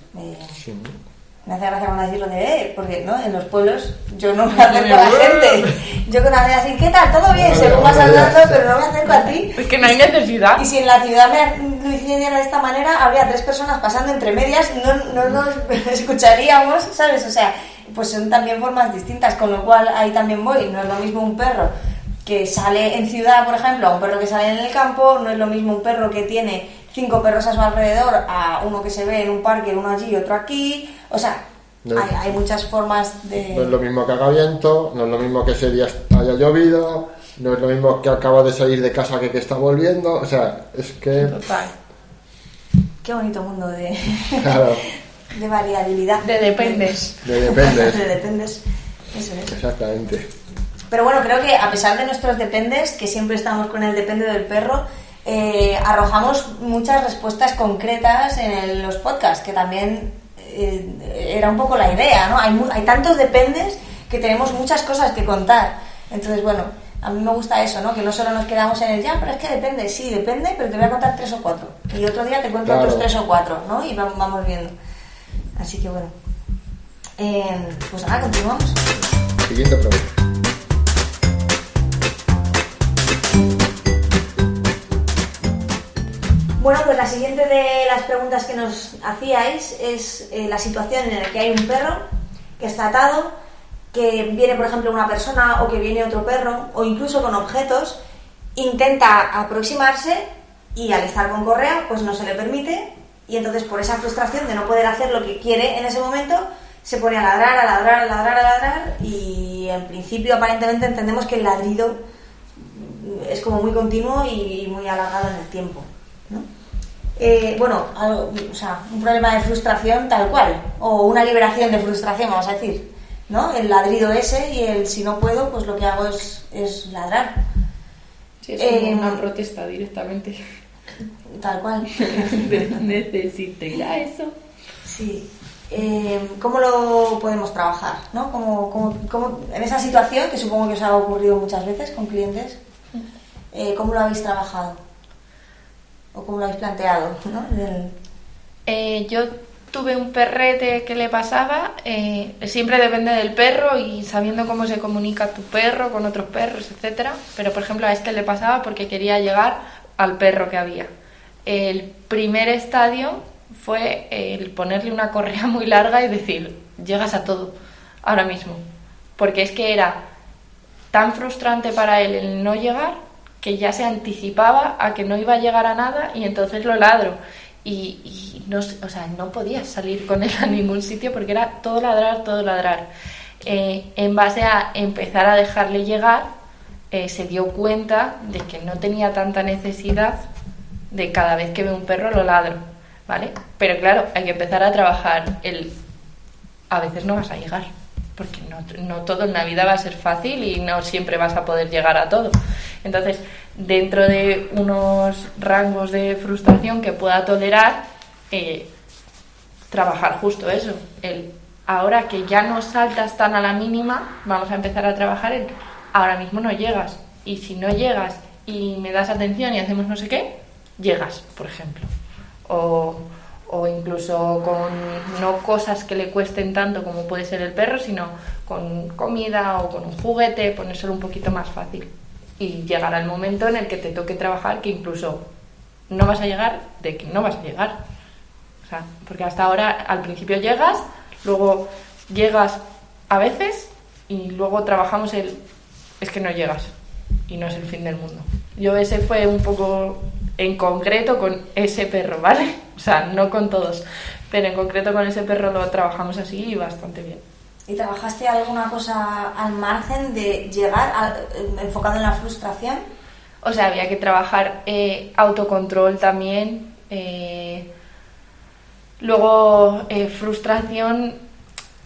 Me hace gracia cuando decís lo de, eh, porque ¿no? en los pueblos yo no me acerco a la gente. Yo con una vez así, ¿qué tal? ¿Todo bien? Vale, Se pongas vale, hablando, pero no me acerco a ti. es que no hay necesidad Y si en la ciudad me lo hiciera de esta manera, habría tres personas pasando entre medias, no, no nos escucharíamos, ¿sabes? O sea, pues son también formas distintas, con lo cual ahí también voy. No es lo mismo un perro que sale en ciudad, por ejemplo, a un perro que sale en el campo, no es lo mismo un perro que tiene cinco perros a su alrededor a uno que se ve en un parque, uno allí y otro aquí. O sea, No. hay, hay muchas formas de... No es lo mismo que haga viento, no es lo mismo que ese día haya llovido, no es lo mismo que acaba de salir de casa que que está volviendo. O sea, es que. total Qué bonito mundo de, Claro, de variabilidad. de dependes de dependes. De dependes. Eso es. Exactamente. Pero bueno, creo que a pesar de nuestros dependes, que siempre estamos con el depende del perro, eh, arrojamos muchas respuestas concretas en el- los podcasts, que también eh, era un poco la idea, ¿no? Hay, tantos dependes que tenemos muchas cosas que contar. Entonces, bueno, a mí me gusta eso, ¿no? Que no solo nos quedamos en el ya, pero es que depende, sí, depende, pero te voy a contar tres o cuatro. Y otro día te cuento Claro. otros tres o cuatro, ¿no? Y va- vamos viendo. Así que bueno. Eh, pues nada, continuamos. Siguiente pregunta. Bueno, pues la siguiente de las preguntas que nos hacíais es eh, la situación en la que hay un perro que está atado, que viene, por ejemplo, una persona o que viene otro perro, o incluso con objetos, intenta aproximarse y al estar con correa, pues no se le permite, y entonces por esa frustración de no poder hacer lo que quiere en ese momento, se pone a ladrar, a ladrar, a ladrar, a ladrar, y en principio aparentemente entendemos que el ladrido es como muy continuo y muy alargado en el tiempo. ¿no? Eh, bueno, algo- o sea, un problema de frustración tal cual, o una liberación de frustración, vamos a decir, ¿no? El ladrido ese y el si no puedo, pues lo que hago es, es ladrar. Sí, es Eh, una protesta directamente. Tal cual. Necesito ir a eso. Sí. Eh, ¿Cómo lo podemos trabajar? ¿no? ¿Cómo, cómo- cómo- en esa situación, que supongo que os ha ocurrido muchas veces con clientes, eh, ¿cómo lo habéis trabajado? ¿O cómo lo habéis planteado? ¿no? Eh, yo tuve un perrete que le pasaba, eh, siempre depende del perro y sabiendo cómo se comunica tu perro con otros perros, etcétera. Pero por ejemplo a este le pasaba porque quería llegar al perro que había. El primer estadio fue el ponerle una correa muy larga y decir, llegas a todo, ahora mismo. Porque es que era tan frustrante para él el no llegar que ya se anticipaba a que no iba a llegar a nada y entonces lo ladro. Y, no, o sea, no podías salir con él a ningún sitio porque era todo ladrar, todo ladrar. Eh, en base a empezar a dejarle llegar, eh, se dio cuenta de que no tenía tanta necesidad de cada vez que ve un perro lo ladro, ¿vale? Pero claro, hay que empezar a trabajar el a veces no vas a llegar, porque no, no todo en la vida va a ser fácil y no siempre vas a poder llegar a todo. Entonces, dentro de unos rangos de frustración que pueda tolerar, eh, trabajar justo eso. El, ahora que ya no saltas tan a la mínima, vamos a empezar a trabajar en ahora mismo no llegas. Y si no llegas y me das atención y hacemos no sé qué, llegas, por ejemplo. O, o incluso con no cosas que le cuesten tanto como puede ser el perro, sino con comida o con un juguete, ponérselo un poquito más fácil. Y llegará el momento en el que te toque trabajar que incluso no vas a llegar de que no vas a llegar. O sea, porque hasta ahora al principio llegas, luego llegas a veces y luego trabajamos el es que no llegas y no es el fin del mundo. Yo ese fue un poco en concreto con ese perro, ¿vale? O sea, no con todos, pero en concreto con ese perro lo trabajamos así y bastante bien. ¿Y trabajaste alguna cosa al margen de llegar, enfocado en la frustración? O sea, había que trabajar eh, autocontrol también. eh, luego, eh, frustración,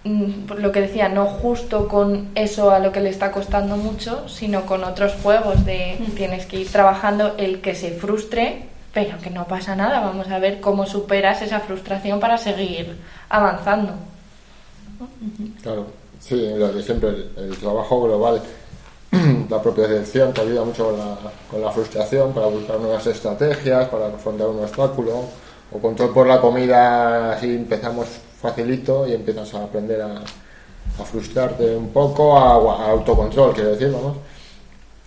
lo que decía, no justo con eso a lo que le está costando mucho, sino con otros juegos de tienes que ir trabajando el que se frustre, pero que no pasa nada. Vamos a ver cómo superas esa frustración para seguir avanzando. Claro, sí, lo de siempre, el, el trabajo global, la propia dirección te ayuda mucho con la, con la frustración para buscar nuevas estrategias, para afrontar un obstáculo, o control por la comida, así empezamos facilito y empiezas a aprender a, a frustrarte un poco, a, a autocontrol, quiero decir, vamos.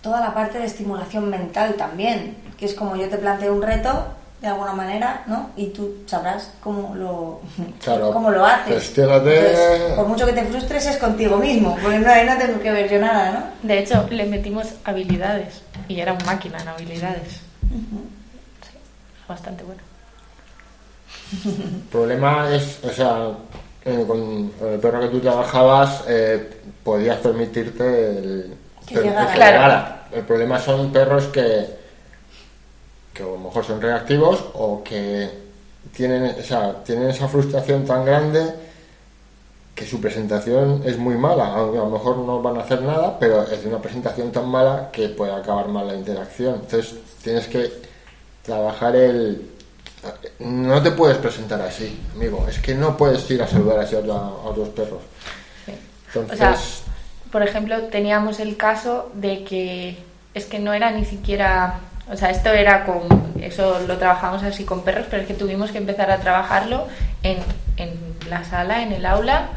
Toda la parte de estimulación mental también, que es como yo te planteo un reto, de alguna manera, ¿no? Y tú sabrás cómo lo, Claro, cómo lo haces. Entonces, por mucho que te frustres es contigo mismo, porque no, ahí no tengo que ver yo nada, ¿no? De hecho, le metimos habilidades y era un máquina en habilidades. Sí, bastante bueno. El problema es, o sea, eh, con el perro que tú trabajabas, eh, podías permitirte el, Que per- llegara. que Claro. llegara. El problema son perros que, que a lo mejor son reactivos o que tienen, o sea, tienen esa frustración tan grande que su presentación es muy mala, aunque a lo mejor no van a hacer nada, pero es una presentación tan mala que puede acabar mal la interacción. Entonces tienes que trabajar el... No te puedes presentar así, amigo. Es que no puedes ir a saludar así a, otros perros. Entonces, O sea, por ejemplo, teníamos el caso de que es que no era ni siquiera, o sea, esto era con, eso lo trabajamos así con perros, pero es que tuvimos que empezar a trabajarlo en, en la sala, en el aula,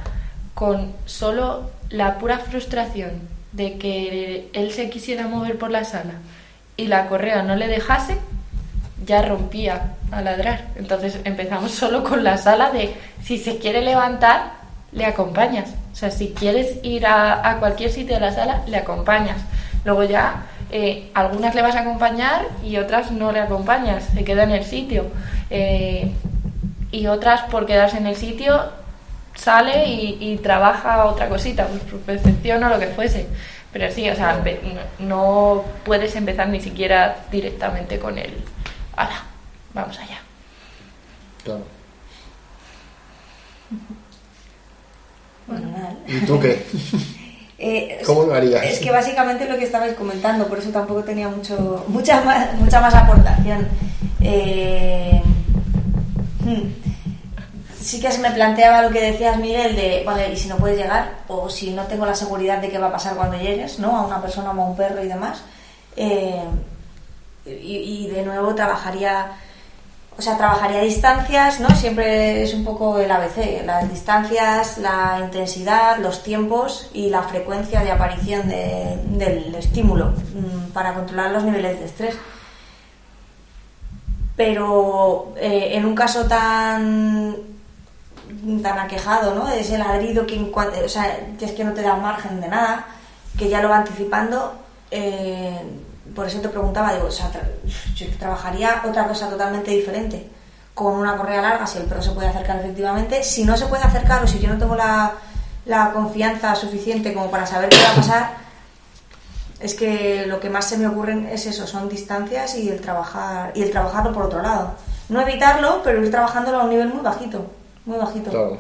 con solo la pura frustración de que él se quisiera mover por la sala y la correa no le dejase, ya rompía a ladrar. Entonces empezamos solo con la sala de si se quiere levantar, le acompañas. O sea, si quieres ir a, a cualquier sitio de la sala, le acompañas. Luego ya eh, algunas le vas a acompañar y otras no le acompañas, se queda en el sitio. Eh, y otras por quedarse en el sitio sale y, y trabaja otra cosita, pues percepción o lo que fuese. Pero sí, o sea, no, puedes empezar ni siquiera directamente con el, ¡Hala! Vamos allá. claro. Bueno, nada. ¿Y tú qué? Eh, ¿Cómo lo harías? Es que básicamente lo que estabais comentando, por eso tampoco tenía mucho, mucha, más, mucha más aportación. Eh, hmm. Sí que se me planteaba lo que decías, Miguel, de, vale, y si no puedes llegar, o si no tengo la seguridad de qué va a pasar cuando llegues, ¿no? A una persona o a un perro y demás. Eh, y, de nuevo trabajaría o sea, trabajaría distancias, ¿no? Siempre es un poco el ABC, las distancias, la intensidad, los tiempos y la frecuencia de aparición de- del estímulo mm, para controlar los niveles de estrés. Pero eh, en un caso tan tan aquejado, ¿no? Ese ladrido que, o sea, es que no te da margen de nada, que ya lo va anticipando. eh, por eso te preguntaba, digo, o sea, tra- yo trabajaría otra cosa totalmente diferente, con una correa larga, si el perro se puede acercar efectivamente. Si no se puede acercar o si yo no tengo la, la confianza suficiente como para saber qué va a pasar, es que lo que más se me ocurren es eso, son distancias y el trabajar y el trabajarlo por otro lado. No evitarlo, pero ir trabajándolo a un nivel muy bajito, muy bajito. Claro.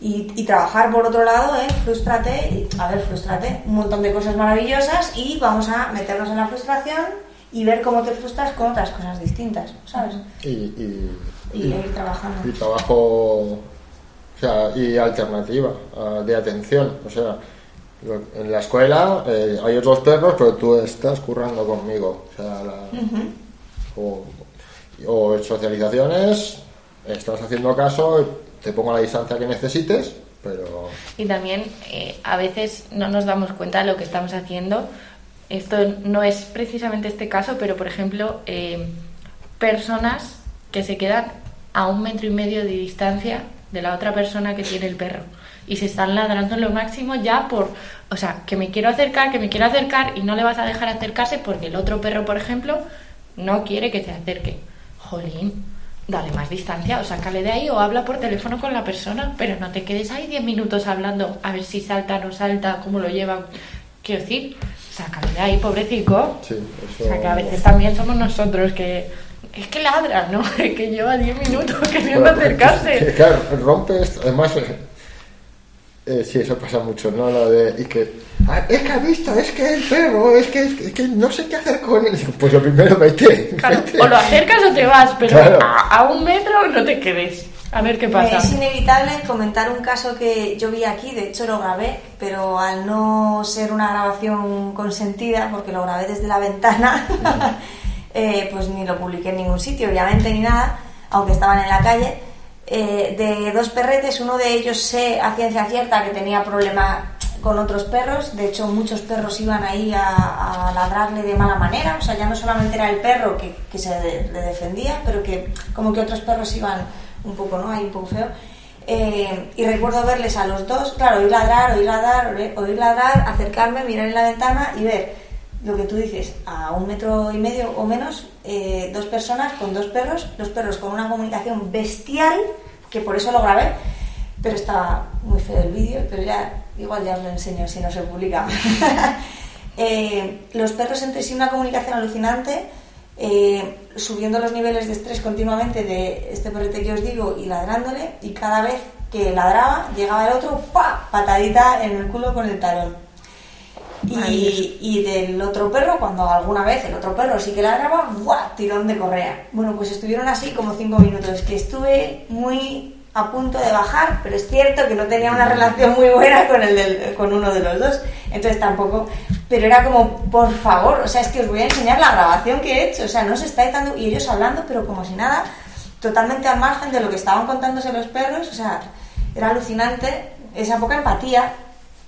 Y, y trabajar por otro lado, ¿eh? Frustrate, y- a ver, frustrate, un montón de cosas maravillosas y vamos a meternos en la frustración y ver cómo te frustras con otras cosas distintas, ¿sabes? Y, y, Y ir trabajando. y trabajo, o sea, y alternativa ah, de atención. O sea, en la escuela eh, hay otros perros, pero tú estás currando conmigo. O sea, la- o, o en socializaciones, estás haciendo caso, te pongo la distancia que necesites, pero Y también eh, a veces no nos damos cuenta de lo que estamos haciendo. Esto no es precisamente este caso, pero por ejemplo, eh, personas que se quedan a un metro y medio de distancia de la otra persona que tiene el perro y se están ladrando lo máximo ya por, o sea, que me quiero acercar, que me quiero acercar y no le vas a dejar acercarse porque el otro perro, por ejemplo, no quiere que se acerque. Jolín, dale más distancia o sácale de ahí o habla por teléfono con la persona, pero no te quedes ahí 10 minutos hablando a ver si salta, no salta, cómo lo llevan. Quiero decir, sácale de ahí, pobrecito. sí, eso... O sea, que a veces también somos nosotros que... Es que ladra, ¿no? que lleva 10 minutos queriendo Bueno, que- acercarse. Claro, rompe esto. Además, eh, sí, eso pasa mucho, ¿no? Lo de. Y que. "Ah, es que ha visto, es que el perro, es que, es que, es que no sé qué hacer con él. Pues lo primero, vete. Claro, vete. o lo acercas o te vas, pero Claro. a, a un metro no te quedes. A ver qué pasa. Es inevitable comentar un caso que yo vi aquí, de hecho lo grabé, pero al no ser una grabación consentida, porque lo grabé desde la ventana, eh, pues ni lo publiqué en ningún sitio, obviamente, ni nada, aunque estaban en la calle, eh, de dos perretes, uno de ellos sé a ciencia cierta que tenía problema con otros perros, de hecho muchos perros iban ahí a, a ladrarle de mala manera, o sea, ya no solamente era el perro que, que se le defendía, pero que como que otros perros iban un poco, ¿no? Ahí un poco feo. Eh, y recuerdo verles a los dos, claro, oír ladrar, oír ladrar, oír ladrar, acercarme, mirar en la ventana y ver lo que tú dices, a un metro y medio o menos, eh, dos personas con dos perros, los perros con una comunicación bestial, que por eso lo grabé, pero estaba muy feo el vídeo, pero ya igual ya os lo enseño si no se publica. Eh, los perros entre sí una comunicación alucinante, eh, subiendo los niveles de estrés continuamente de este perrete que os digo y ladrándole, y cada vez que ladraba llegaba el otro, ¡pa! patadita en el culo con el talón. Y, y del otro perro, cuando alguna vez el otro perro sí que ladraba, ¡buah! tirón de correa. Bueno, pues estuvieron así como cinco minutos, que estuve muy a punto de bajar, pero es cierto que no tenía una relación muy buena con, el del- con uno de los dos, entonces tampoco, pero era como, por favor, o sea, es que os voy a enseñar la grabación que he hecho, o sea, no se estáis dando, y ellos hablando, pero como si nada, totalmente al margen de lo que estaban contándose los perros, o sea, era alucinante esa poca empatía,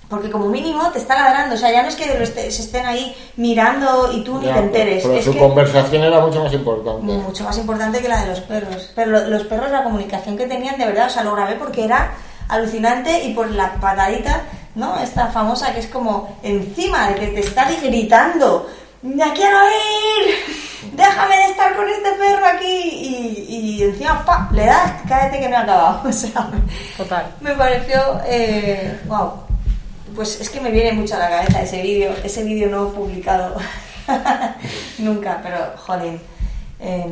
porque como mínimo te está ladrando, o sea, ya no es que lo esté- se estén ahí mirando y tú ni Ya, te enteres, Pero es su que conversación era mucho más importante. mucho más importante que la de los perros. Pero lo- los perros, la comunicación que tenían, de verdad, o sea, lo grabé porque era alucinante y por la patadita, ¿no? Esta famosa que es como encima de que te está gritando, ¡ya quiero ir! ¡Déjame de estar con este perro aquí! Y, y encima, ¡pa! Le das, cállate que no he acabado. O sea, Total. me pareció, eh, wow. Pues es que me viene mucho a la cabeza ese vídeo, ese vídeo no publicado nunca, pero jolín. Eh,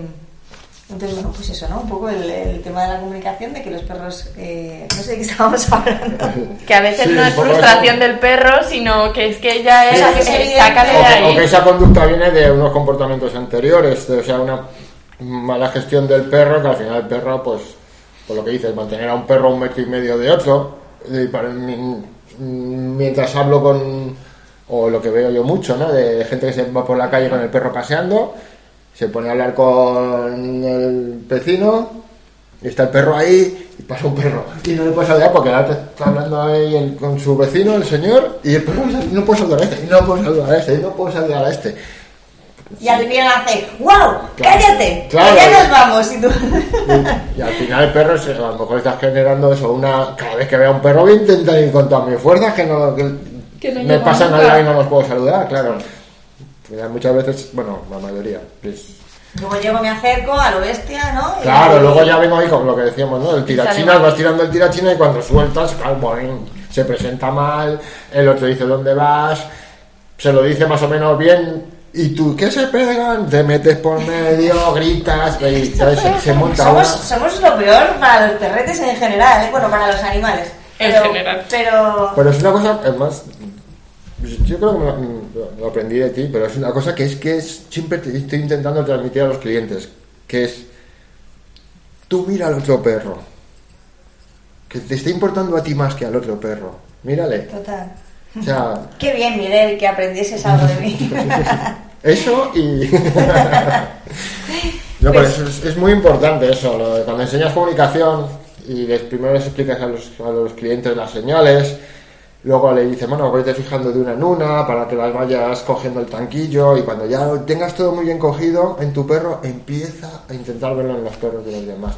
Entonces, bueno, pues eso, ¿no? Un poco el, el tema de la comunicación, de que los perros, eh, no sé de qué estábamos hablando. Que a veces Sí, no es frustración del perro, sino que es que ya es, que es sácale de ahí. o que esa conducta viene de unos comportamientos anteriores, de, o sea, una mala gestión del perro, que al final el perro, pues, por lo que dices, mantener a un perro un metro y medio de otro, y para- mientras hablo con, o lo que veo yo mucho, ¿no? De gente que se va por la calle con el perro paseando, se pone a hablar con el vecino, y está el perro ahí, y pasa un perro, y no le puedes saludar porque ahora está hablando ahí el- con su vecino, el señor, y el perro no puede saludar a este, y no puede saludar a este, y no puede saludar a este. Y al final hace, ¡wow! ¡Cállate! Claro. Ya nos vamos. Y tú... Y al final el perro, a lo mejor estás generando eso, una... Cada vez que vea un perro voy a intentar ir con todas mis fuerzas que no... Que, Que no me al lado y no los puedo saludar, claro. Muchas veces, bueno, la mayoría. es- Luego llego, me acerco a lo bestia, ¿no? Y- Claro, luego ya vengo ahí con lo que decíamos, ¿no? El tirachinas, vas tirando el tirachina y cuando sueltas, boing, se presenta mal, el otro dice dónde vas, se lo dice más o menos bien, y tú, ¿qué se pegan? Te metes por medio, gritas, y ¿sabes? Se, se monta Somos, una... somos lo peor para los perretes en general, ¿eh? bueno, para los animales. En Pero- general. Pero... Pero es una cosa, es más, yo creo que me lo, me lo aprendí de ti, pero es una cosa que es que es, siempre te estoy intentando transmitir a los clientes, que es, tú mira al otro perro, que te está importando a ti más que al otro perro, mírale. Total. O sea, Qué bien, Miguel, que aprendieses algo de mí. eso y... no, pero eso es, es muy importante eso, lo de cuando enseñas comunicación y les, primero les explicas a los, a los clientes las señales, luego le dices, bueno, vete fijando de una en una para que las vayas cogiendo el tanquillo y cuando ya lo tengas todo muy bien cogido en tu perro, empieza a intentar verlo en los perros de los demás.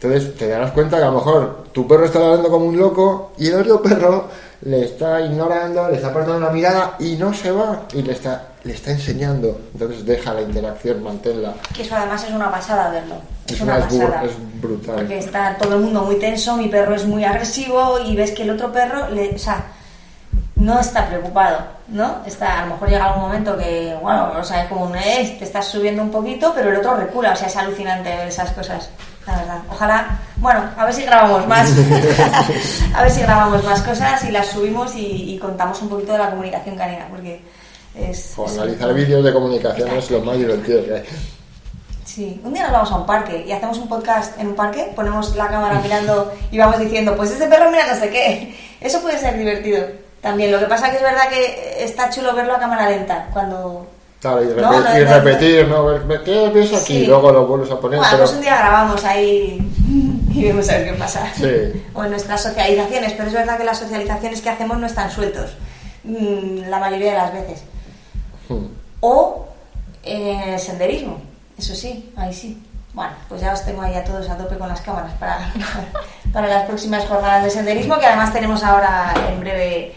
Entonces te darás cuenta que a lo mejor tu perro está hablando como un loco y el otro perro le está ignorando, le está apartando la mirada y no se va y le está, le está enseñando. Entonces deja la interacción, manténla. que eso además es una pasada verlo. Es, Es, una, pasada. es brutal. Porque está todo el mundo muy tenso, mi perro es muy agresivo y ves que el otro perro, le, o sea, no está preocupado, ¿no? Está, a lo mejor llega algún momento que, bueno, o sea, es como un eh, te estás subiendo un poquito, pero el otro recula, o sea, es alucinante ver esas cosas, la verdad. Ojalá, bueno, a ver si grabamos más, a ver si grabamos más cosas y las subimos y, y contamos un poquito de la comunicación canina, porque es... Jo, es- analizar vídeos de comunicación es lo más divertido que hay. Sí, un día nos vamos a un parque y hacemos un podcast en un parque, ponemos la cámara mirando y vamos diciendo, pues ese perro mira no sé qué. Eso puede ser divertido también. Lo que pasa que es verdad que está chulo verlo a cámara lenta cuando... Claro, y, No, no, y repetir, ¿no? Ver ¿Qué ves aquí? Sí. Y luego lo vuelves a poner. Bueno, pero... pues un día grabamos ahí y vemos a ver qué pasa. Sí. O en nuestras socializaciones, pero es verdad que las socializaciones que hacemos no están sueltos mm, la mayoría de las veces. Hmm. O eh, senderismo, eso sí, ahí sí. Bueno, pues ya os tengo ahí a todos a tope con las cámaras para, para las próximas jornadas de senderismo, que además tenemos ahora en breve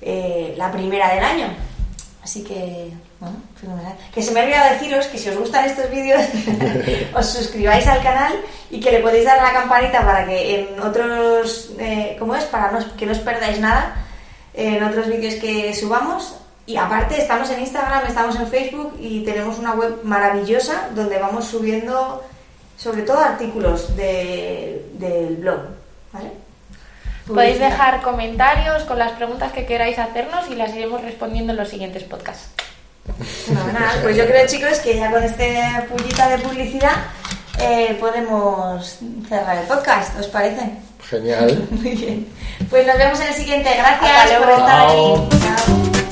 eh, la primera del año. Así que, bueno, fenomenal. Que se me ha olvidado deciros que si os gustan estos vídeos, os suscribáis al canal y que le podéis dar a la campanita para que en otros, eh, ¿cómo es? Para no, que no os perdáis nada en otros vídeos que subamos. Y aparte estamos en Instagram, estamos en Facebook y tenemos una web maravillosa donde vamos subiendo sobre todo artículos de- del blog. ¿vale? Podéis dejar comentarios con las preguntas que queráis hacernos y las iremos respondiendo en los siguientes podcasts. Fenomenal. Pues yo creo, chicos, que ya con este pullita de publicidad eh, podemos cerrar el podcast, ¿os parece? Genial. Muy bien. Pues nos vemos en el siguiente. Gracias por estar ahí. Chao.